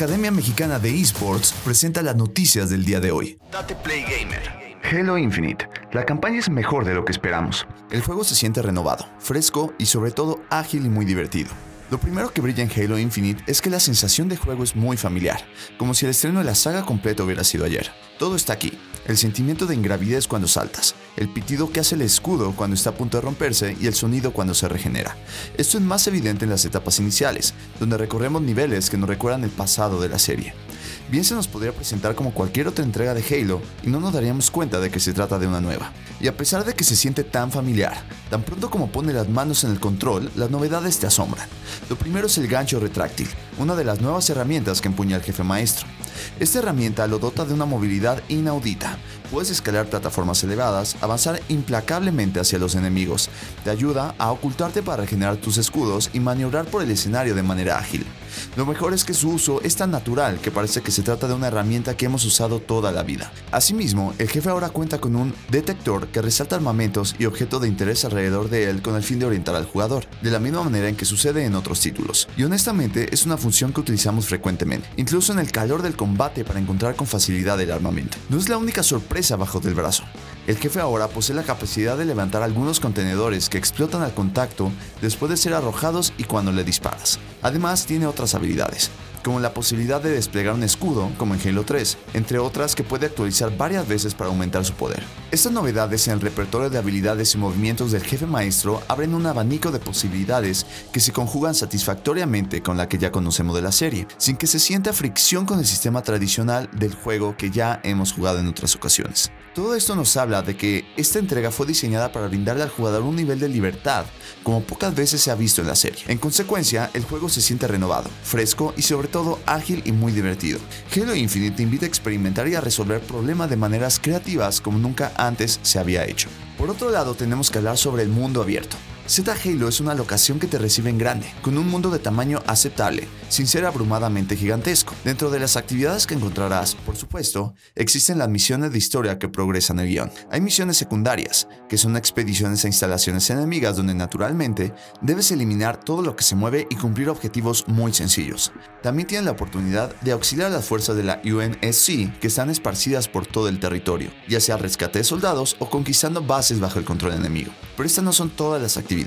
Academia Mexicana de Esports presenta las noticias del día de hoy. Date Play Gamer. Halo Infinite. La campaña es mejor de lo que esperamos. El juego se siente renovado, fresco y sobre todo ágil y muy divertido. Lo primero que brilla en Halo Infinite es que la sensación de juego es muy familiar, como si el estreno de la saga completa hubiera sido ayer. Todo está aquí, el sentimiento de ingravidez cuando saltas, el pitido que hace el escudo cuando está a punto de romperse y el sonido cuando se regenera. Esto es más evidente en las etapas iniciales, donde recorremos niveles que nos recuerdan el pasado de la serie. Bien se nos podría presentar como cualquier otra entrega de Halo y no nos daríamos cuenta de que se trata de una nueva. Y a pesar de que se siente tan familiar, tan pronto como pone las manos en el control, las novedades te asombran. Lo primero es el gancho retráctil, una de las nuevas herramientas que empuña el jefe maestro. Esta herramienta lo dota de una movilidad inaudita. Puedes escalar plataformas elevadas, avanzar implacablemente hacia los enemigos. Te ayuda a ocultarte para regenerar tus escudos y maniobrar por el escenario de manera ágil. Lo mejor es que su uso es tan natural que parece que se trata de una herramienta que hemos usado toda la vida. Asimismo, el jefe ahora cuenta con un detector que resalta armamentos y objetos de interés alrededor de él con el fin de orientar al jugador, de la misma manera en que sucede en otros títulos. Y honestamente es una función que utilizamos frecuentemente, incluso en el calor del combate para encontrar con facilidad el armamento. No es la única sorpresa bajo del brazo. El jefe ahora posee la capacidad de levantar algunos contenedores que explotan al contacto después de ser arrojados y cuando le disparas. Además tiene otras habilidades, como la posibilidad de desplegar un escudo, como en Halo 3, entre otras que puede actualizar varias veces para aumentar su poder. Estas novedades en el repertorio de habilidades y movimientos del jefe maestro abren un abanico de posibilidades que se conjugan satisfactoriamente con la que ya conocemos de la serie, sin que se sienta fricción con el sistema tradicional del juego que ya hemos jugado en otras ocasiones. Todo esto nos habla de que esta entrega fue diseñada para brindarle al jugador un nivel de libertad, como pocas veces se ha visto en la serie. En consecuencia, el juego se siente renovado, fresco y sobre todo ágil y muy divertido. Halo Infinite te invita a experimentar y a resolver problemas de maneras creativas como nunca antes se había hecho. Por otro lado, tenemos que hablar sobre el mundo abierto. Z Halo es una locación que te recibe en grande, con un mundo de tamaño aceptable, sin ser abrumadamente gigantesco. Dentro de las actividades que encontrarás, por supuesto, existen las misiones de historia que progresan el guion. Hay misiones secundarias, que son expediciones a instalaciones enemigas donde naturalmente debes eliminar todo lo que se mueve y cumplir objetivos muy sencillos. También tienes la oportunidad de auxiliar a las fuerzas de la UNSC que están esparcidas por todo el territorio, ya sea rescate de soldados o conquistando bases bajo el control enemigo. Pero estas no son todas las actividades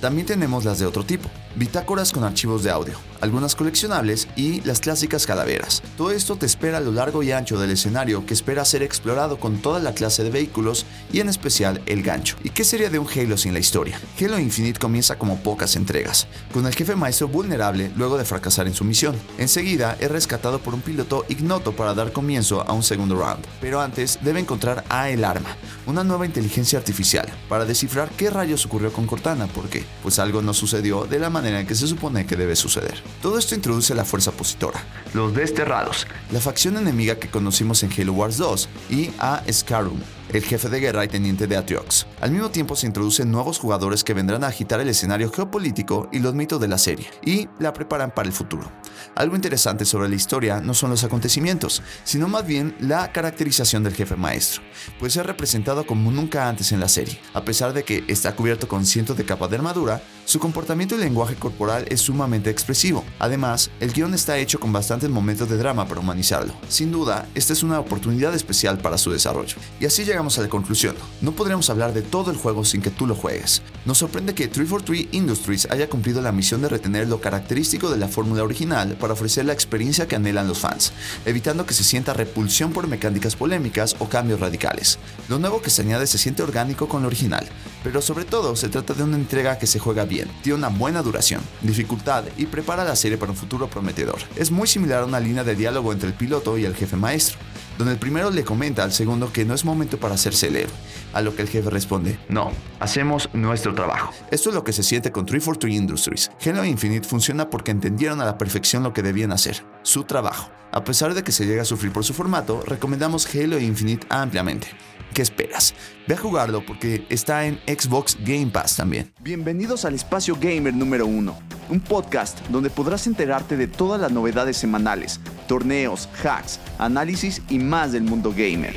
también tenemos las de otro tipo, bitácoras con archivos de audio, algunas coleccionables y las clásicas calaveras. Todo esto te espera a lo largo y ancho del escenario que espera ser explorado con toda la clase de vehículos y en especial el gancho. ¿Y qué sería de un Halo sin la historia? Halo Infinite comienza como pocas entregas, con el jefe maestro vulnerable luego de fracasar en su misión. Enseguida es rescatado por un piloto ignoto para dar comienzo a un segundo round, pero antes debe encontrar a El Arma, una nueva inteligencia artificial, para descifrar qué rayos ocurrió con Cortana, porque pues algo no sucedió de la manera en que se supone que debe suceder. Todo esto introduce la fuerza opositora, los desterrados, la facción enemiga que conocimos en Halo Wars 2, y a Scarum, el jefe de guerra y teniente de Atriox. Al mismo tiempo se introducen nuevos jugadores que vendrán a agitar el escenario geopolítico y los mitos de la serie, y la preparan para el futuro. Algo interesante sobre la historia no son los acontecimientos, sino más bien la caracterización del jefe maestro, pues es representado como nunca antes en la serie. A pesar de que está cubierto con cientos de capas de armadura, su comportamiento y lenguaje corporal es sumamente expresivo. Además, el guion está hecho con bastantes momentos de drama para humanizarlo. Sin duda, esta es una oportunidad especial para su desarrollo. Y así llegamos a la conclusión. No podremos hablar de todo el juego sin que tú lo juegues. Nos sorprende que 343 Industries haya cumplido la misión de retener lo característico de la fórmula original para ofrecer la experiencia que anhelan los fans, evitando que se sienta repulsión por mecánicas polémicas o cambios radicales. Lo nuevo que se añade se siente orgánico con lo original, pero sobre todo se trata de una entrega que se juega bien, tiene una buena duración, dificultad y prepara la serie para un futuro prometedor. Es muy similar a una línea de diálogo entre el piloto y el jefe maestro, donde el primero le comenta al segundo que no es momento para hacerse el héroe, a lo que el jefe responde, no, hacemos nuestro trabajo. Esto es lo que se siente con 343 Industries. Halo Infinite funciona porque entendieron a la perfección lo que debían hacer, su trabajo. A pesar de que se llega a sufrir por su formato, recomendamos Halo Infinite ampliamente. ¿Qué esperas? Ve a jugarlo porque está en Xbox Game Pass también. Bienvenidos al Espacio Gamer número 1, un podcast donde podrás enterarte de todas las novedades semanales, torneos, hacks, análisis y más del mundo gamer.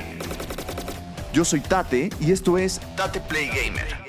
Yo soy Tate y esto es Tate Play Gamer.